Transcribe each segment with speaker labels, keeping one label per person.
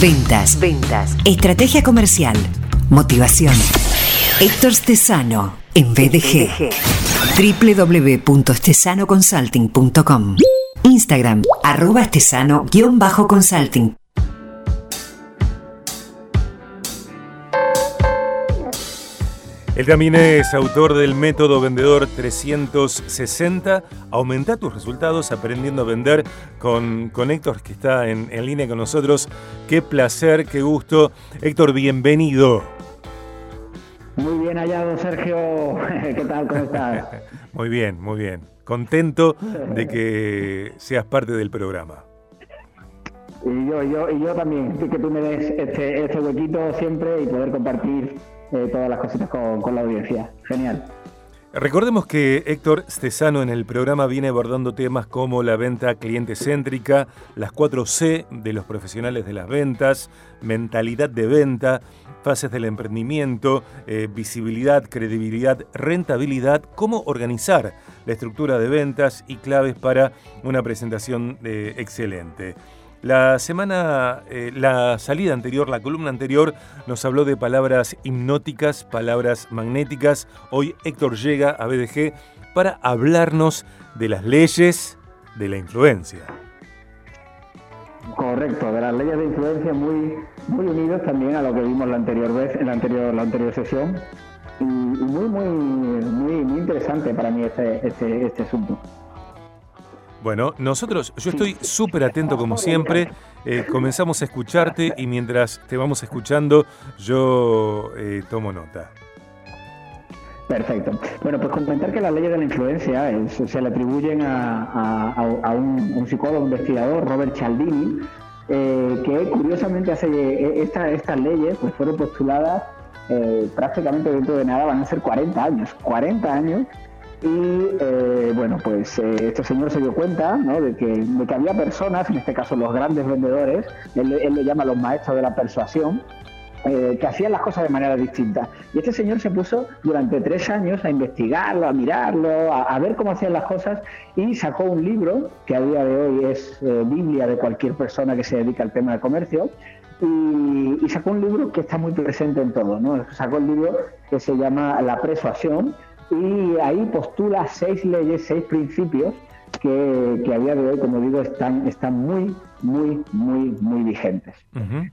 Speaker 1: Ventas. Ventas. Estrategia comercial. Motivación. Héctor Stesano en BDG. www.stesanoconsulting.com Instagram, arroba estesano-consulting.
Speaker 2: Él también es autor del método Vendedor 360. Aumenta tus resultados aprendiendo a vender con, con Héctor, que está en, en línea con nosotros. Qué placer, qué gusto. Héctor, bienvenido.
Speaker 3: Muy bien hallado, Sergio. ¿Qué tal? ¿Cómo estás?
Speaker 2: muy bien, muy bien. Contento de que seas parte del programa.
Speaker 3: Y yo, yo, y yo también, que tú me des este, este huequito siempre y poder compartir eh, todas las cositas con, la audiencia. Genial.
Speaker 2: Recordemos que Héctor Stesano en el programa viene abordando temas como la venta cliente céntrica, las 4 C de los profesionales de las ventas, mentalidad de venta, fases del emprendimiento, eh, visibilidad, credibilidad, rentabilidad, cómo organizar la estructura de ventas y claves para una presentación eh, excelente. La semana, eh, la salida anterior, la columna anterior, nos habló de palabras hipnóticas, palabras magnéticas. Hoy Héctor llega a BDG para hablarnos de las leyes de la influencia.
Speaker 3: Correcto, de las leyes de influencia muy, muy también a lo que vimos la anterior vez, en la anterior, la anterior sesión. Y, muy, muy, muy, muy interesante para mí este, este, este asunto.
Speaker 2: Bueno, nosotros, yo estoy súper atento como siempre. Eh, comenzamos a escucharte y mientras te vamos escuchando, yo eh, tomo nota.
Speaker 3: Perfecto. Bueno, pues comentar que las leyes de la influencia se le atribuyen a, un, psicólogo investigador, Robert Cialdini, eh, que curiosamente hace estas leyes pues fueron postuladas prácticamente dentro de nada, van a ser 40 años. 40 años y eh, bueno, pues eh, este señor se dio cuenta de, que, de, que, había personas, en este caso los grandes vendedores, él, le llama los maestros de la persuasión, eh, que hacían las cosas de manera distinta. Y este señor se puso durante tres años a investigarlo, a mirarlo, a, ver cómo hacían las cosas y sacó un libro que a día de hoy es Biblia de cualquier persona que se dedica al tema de comercio. Y, y, sacó un libro que está muy presente en todo, ¿no? Sacó el libro que se llama La persuasión, y ahí postula seis leyes, seis principios que, a día de hoy, como digo, están, están muy, muy, muy, muy vigentes.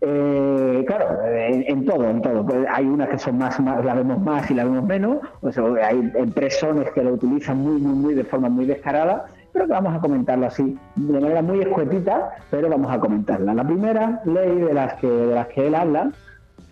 Speaker 3: Eh, claro, en, todo, en todo. Pues hay unas que son más, más, la vemos más y la vemos menos. Pues hay empresores que lo utilizan muy, muy, muy de forma muy descarada, pero que vamos a comentarlo así, de manera muy escuetita, pero vamos a comentarla. La primera ley de las que, de las que él habla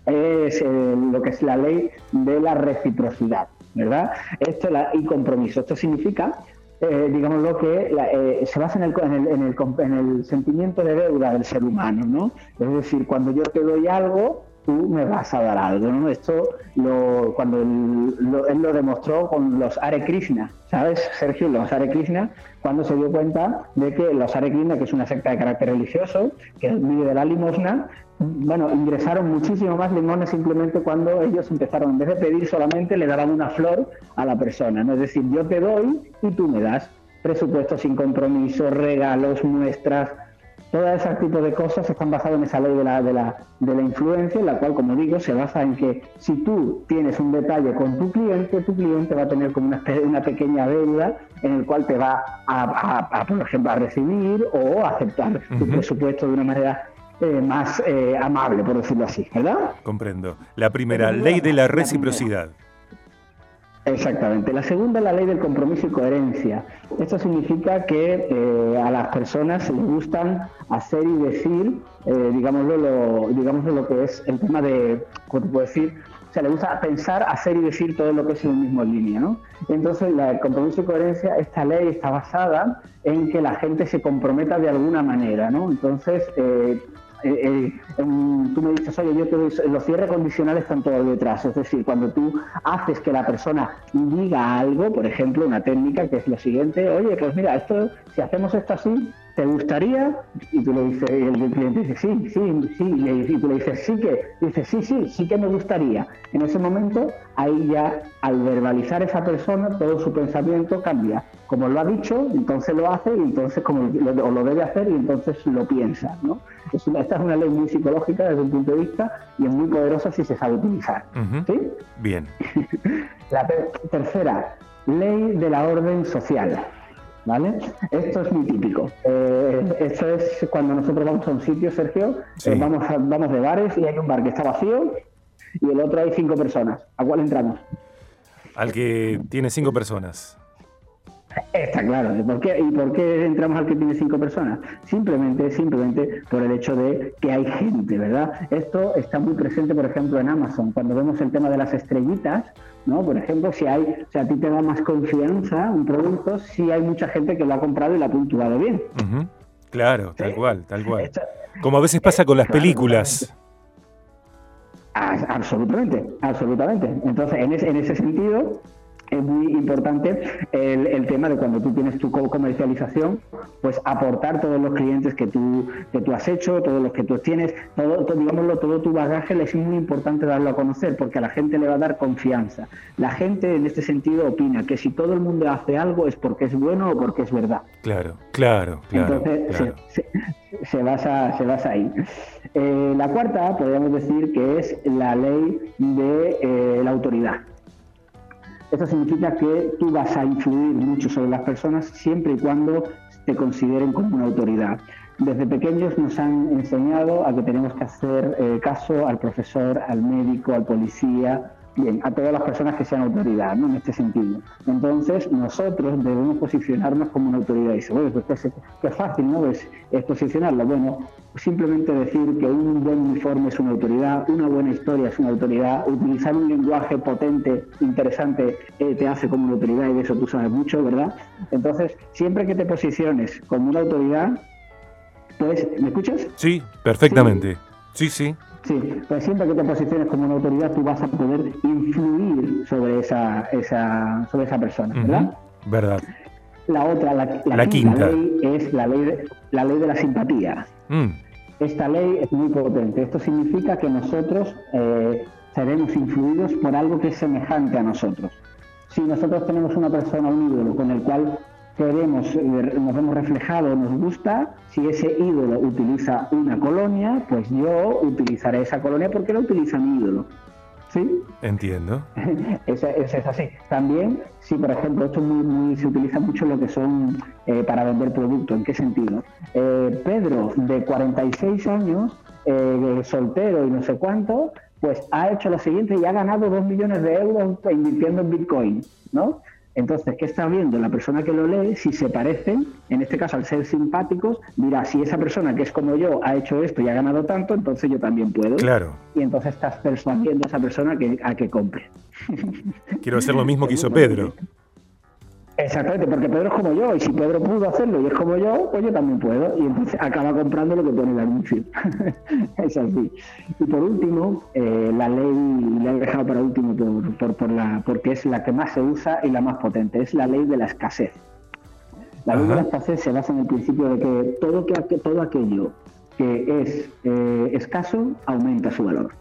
Speaker 3: es eh, lo que es la ley de la reciprocidad. ¿Verdad? Esto la, y compromiso. Esto significa, eh, digamos, lo que eh, se basa en el, en, el, en, el, sentimiento de deuda del ser humano, ¿no? Es decir, cuando yo te doy algo, tú me vas a dar algo, ¿no? Esto lo, cuando él lo, demostró con los Hare Krishna, ¿sabes, Sergio? Los Hare Krishna, cuando se dio cuenta de que los Hare Krishna, que es una secta de carácter religioso, que vive de la limosna, bueno, ingresaron muchísimo más limones simplemente cuando ellos empezaron, en vez de pedir solamente, le daban una flor a la persona, ¿no? Es decir, yo te doy y tú me das presupuesto sin compromiso, regalos, muestras, todo ese tipo de cosas están basadas en esa ley de la, de la, de la influencia, en la cual, como digo, se basa en que si tú tienes un detalle con tu cliente, tu cliente va a tener como una, una pequeña deuda en el cual te va a, por ejemplo, a recibir o aceptar tu presupuesto de una manera eh, más eh, amable, por decirlo así, ¿verdad?
Speaker 2: Comprendo. La primera, ley de la reciprocidad.
Speaker 3: Exactamente. La segunda es la ley del compromiso y coherencia. Esto significa que eh, a las personas les gustan hacer y decir, digámoslo, lo, digámoslo lo que es el tema de, ¿cómo te puedo decir? O sea, le gusta pensar, hacer y decir todo lo que es en el mismo línea, ¿no? Entonces, la, el compromiso y coherencia, esta ley está basada en que la gente se comprometa de alguna manera, ¿no? Entonces, eh, eh tú me dices, oye, yo te doy, los cierres condicionales están todos detrás. Es decir, cuando tú haces que la persona diga algo, por ejemplo, una técnica que es lo siguiente, oye, pues mira, esto, si hacemos esto así, ¿te gustaría? Y tú le dices, el cliente dice, sí, sí, sí, y tú le dices, sí que, dice, sí, sí, sí que me gustaría. En ese momento, ahí ya, al verbalizar esa persona, todo su pensamiento cambia como lo ha dicho, entonces lo hace y entonces como lo, o lo debe hacer y entonces lo piensa. ¿no? esta es una ley muy psicológica desde un punto de vista y es muy poderosa si se sabe utilizar. ¿sí?
Speaker 2: Bien.
Speaker 3: La tercera, ley de la orden social. ¿Vale? Esto es muy típico. Eh, esto es cuando nosotros vamos a un sitio, Sergio, eh, vamos, vamos de bares y hay un bar que está vacío y el otro hay cinco personas. ¿A cuál entramos?
Speaker 2: Al que tiene cinco personas.
Speaker 3: Está claro. ¿Y por, qué, ¿Y por qué entramos al que tiene cinco personas? Simplemente, simplemente por el hecho de que hay gente, ¿verdad? Esto está muy presente, por ejemplo, en Amazon. Cuando vemos el tema de las estrellitas, ¿no? Por ejemplo, si hay, o sea, a ti te da más confianza un producto si hay mucha gente que lo ha comprado y lo ha puntuado bien.
Speaker 2: Claro, tal cual, tal cual. Como a veces pasa con las películas.
Speaker 3: Absolutamente, absolutamente. Entonces, en ese, en ese sentido, es muy importante el, tema de cuando tú tienes tu comercialización, pues aportar todos los clientes que tú, que tú has hecho, todos los que tú tienes, todo, digámoslo, todo tu bagaje es muy importante darlo a conocer porque a la gente le va a dar confianza. La gente en este sentido opina que si todo el mundo hace algo es porque es bueno o porque es verdad.
Speaker 2: Claro, claro, claro.
Speaker 3: Entonces Se, basa, se basa ahí. Eh, la cuarta podríamos decir que es la ley de eh, la autoridad. Esto significa que tú vas a influir mucho sobre las personas siempre y cuando te consideren como una autoridad. Desde pequeños nos han enseñado a que tenemos que hacer eh, caso al profesor, al médico, al policía, Bien, a todas las personas que sean autoridad, ¿no? En este sentido. Entonces, nosotros debemos posicionarnos como una autoridad. Y dice, bueno, pues qué, fácil, ¿no? Es, posicionarlo. Bueno, simplemente decir que un buen uniforme es una autoridad, una buena historia es una autoridad, utilizar un lenguaje potente, interesante, eh, te hace como una autoridad y de eso tú sabes mucho, ¿verdad? Entonces, siempre que te posiciones como una autoridad, pues, ¿me escuchas?
Speaker 2: Sí, perfectamente. sí. sí.
Speaker 3: Sí, pues siempre que te posiciones como una autoridad, tú vas a poder influir sobre esa, esa, sobre esa persona, ¿verdad?
Speaker 2: Verdad.
Speaker 3: La otra, la, quinta, ley es la ley de, la ley de la simpatía. Mm. Esta ley es muy potente. Esto significa que nosotros eh, seremos influidos por algo que es semejante a nosotros. Si nosotros tenemos una persona, un ídolo, con el cual queremos, nos hemos reflejado, nos gusta, si ese ídolo utiliza una colonia, pues yo utilizaré esa colonia porque la utiliza mi ídolo. ¿Sí?
Speaker 2: Entiendo.
Speaker 3: es, es, así. También, si por ejemplo, esto muy, se utiliza mucho lo que son eh, para vender productos. ¿En qué sentido? Eh, Pedro, de 46 años, eh, soltero y no sé cuánto, pues ha hecho lo siguiente y ha ganado 2 millones de euros invirtiendo en Bitcoin, ¿no? Entonces, ¿qué está viendo la persona que lo lee? Si se parecen, en este caso al ser simpáticos, dirá, si esa persona que es como yo ha hecho esto y ha ganado tanto, entonces yo también puedo.
Speaker 2: Claro.
Speaker 3: Y entonces estás persuadiendo a esa persona que, a que compre.
Speaker 2: Quiero hacer lo mismo que hizo Pedro.
Speaker 3: Exactamente, porque Pedro es como yo, y si Pedro pudo hacerlo y es como yo, pues yo también puedo. Y entonces acaba comprando lo que pone el anuncio. es así. Y por último, eh, la ley, la he dejado para último por, por, la, porque es la que más se usa y la más potente, es la ley de la escasez. La ley de la escasez se basa en el principio de que todo, que, todo aquello que es eh, escaso aumenta su valor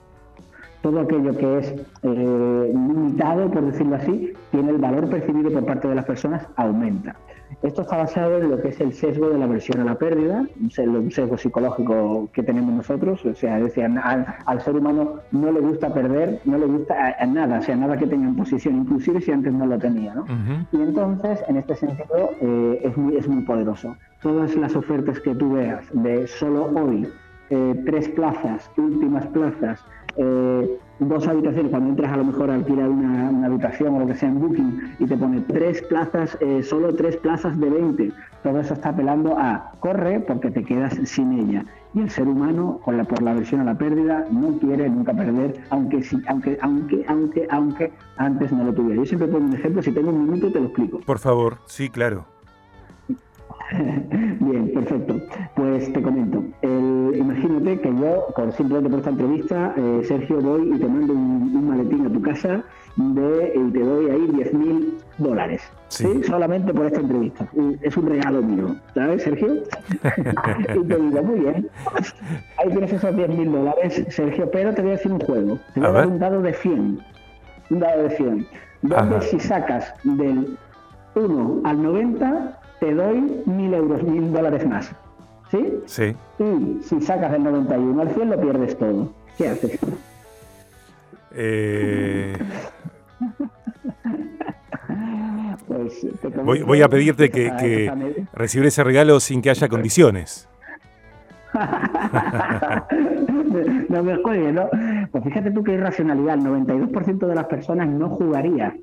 Speaker 3: todo aquello que es eh, limitado, por decirlo así, tiene el valor percibido por parte de las personas, aumenta. Esto está basado en lo que es el sesgo de la aversión a la pérdida, un sesgo psicológico que tenemos nosotros, o sea, al, ser humano no le gusta perder, no le gusta a, nada, o sea, nada que tenga en posición, inclusive si antes no lo tenía, ¿no? Y entonces, en este sentido, eh, es, muy, es muy poderoso. Todas las ofertas que tú veas de solo hoy, eh, tres plazas, últimas plazas, eh, dos habitaciones, cuando entras a lo mejor a alquilar una, habitación o lo que sea en Booking y te pone tres plazas, eh, solo tres plazas de 20, todo eso está apelando a corre porque te quedas sin ella. Y el ser humano, con la, por la versión a la pérdida, no quiere nunca perder, aunque, aunque, aunque, aunque, aunque antes no lo tuviera. Yo siempre pongo un ejemplo, si tengo un minuto te lo explico.
Speaker 2: Por favor, sí, claro.
Speaker 3: Bien, perfecto. Pues te comento. imagínate que yo, por simplemente por esta entrevista, eh, Sergio, voy y te mando un, maletín a tu casa de, y te doy ahí 10 mil dólares. Sí. Solamente por esta entrevista. Es un regalo mío, ¿sabes, Sergio? y te digo, muy bien. Ahí tienes esos 10 mil dólares, Sergio, pero te voy a decir un juego. Te voy a, dar un dado de 100. Un dado de 100. Donde si sacas del 1 al 90 te doy mil euros, mil dólares más. ¿Sí?
Speaker 2: Sí.
Speaker 3: Y si sacas del 91 al 100 lo pierdes todo. ¿Qué haces?
Speaker 2: Eh... Pues, voy, voy, a pedirte que, que recibir ese regalo sin que haya condiciones.
Speaker 3: no me juegues, ¿no? Pues fíjate tú qué irracionalidad. El 92% de las personas no jugaría.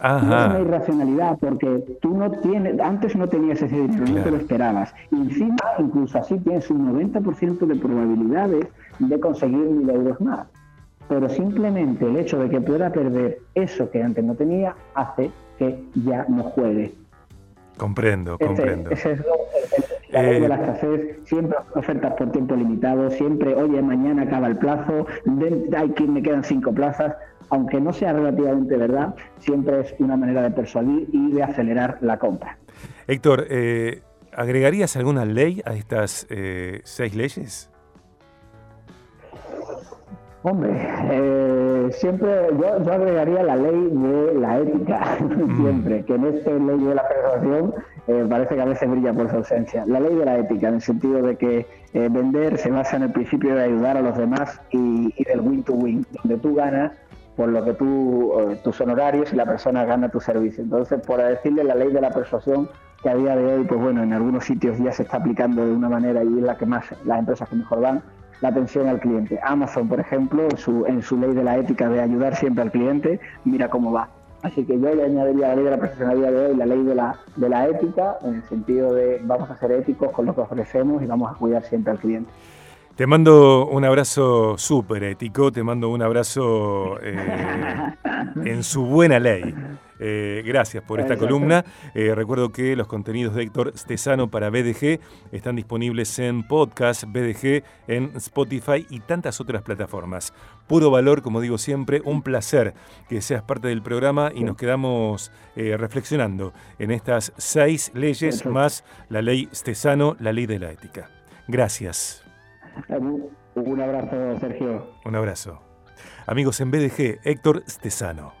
Speaker 3: Ajá. es una irracionalidad porque tú no tienes, antes no tenías ese dinero, no te lo esperabas. Y encima, incluso así tienes un 90% de probabilidades de conseguir mil euros más. Pero simplemente el hecho de que pueda perder eso que antes no tenía hace que ya no juegue.
Speaker 2: Comprendo, comprendo.
Speaker 3: Ese es la ley de la eh, escasez, siempre ofertas por tiempo limitado, siempre, oye, mañana acaba el plazo, hay que me quedan cinco plazas, aunque no sea relativamente verdad, siempre es una manera de persuadir y de acelerar la compra.
Speaker 2: Héctor, eh, ¿agregarías alguna ley a estas eh, seis leyes?
Speaker 3: Hombre, eh, siempre yo, agregaría la ley de la ética, mm. siempre, que en esta ley de la persuasión eh, parece que a veces brilla por su ausencia. La ley de la ética, en el sentido de que eh, vender se basa en el principio de ayudar a los demás y, del win to win, donde tú ganas por lo que tú, tus honorarios y la persona gana tu servicio. Entonces, por decirle la ley de la persuasión, que a día de hoy, pues bueno, en algunos sitios ya se está aplicando de una manera y es la que más, las empresas que mejor van, la atención al cliente. Amazon, por ejemplo, en su ley de la ética de ayudar siempre al cliente, mira cómo va. Así que yo le añadiría la ley de la profesionalidad de hoy, la ley de la, de la ética, en el sentido de vamos a ser éticos con lo que ofrecemos y vamos a cuidar siempre al cliente.
Speaker 2: Te mando un abrazo súper ético, te mando un abrazo eh, en su buena ley. Eh, gracias por esta columna. Eh, recuerdo que los contenidos de Héctor Stesano para BDG están disponibles en podcast, BDG, en Spotify y tantas otras plataformas. Puro valor, como digo siempre, un placer que seas parte del programa y nos quedamos reflexionando en estas seis leyes más la ley Stesano, la ley de la ética. Gracias.
Speaker 3: Un abrazo, Sergio.
Speaker 2: Un abrazo. Amigos en BDG, Héctor Stesano.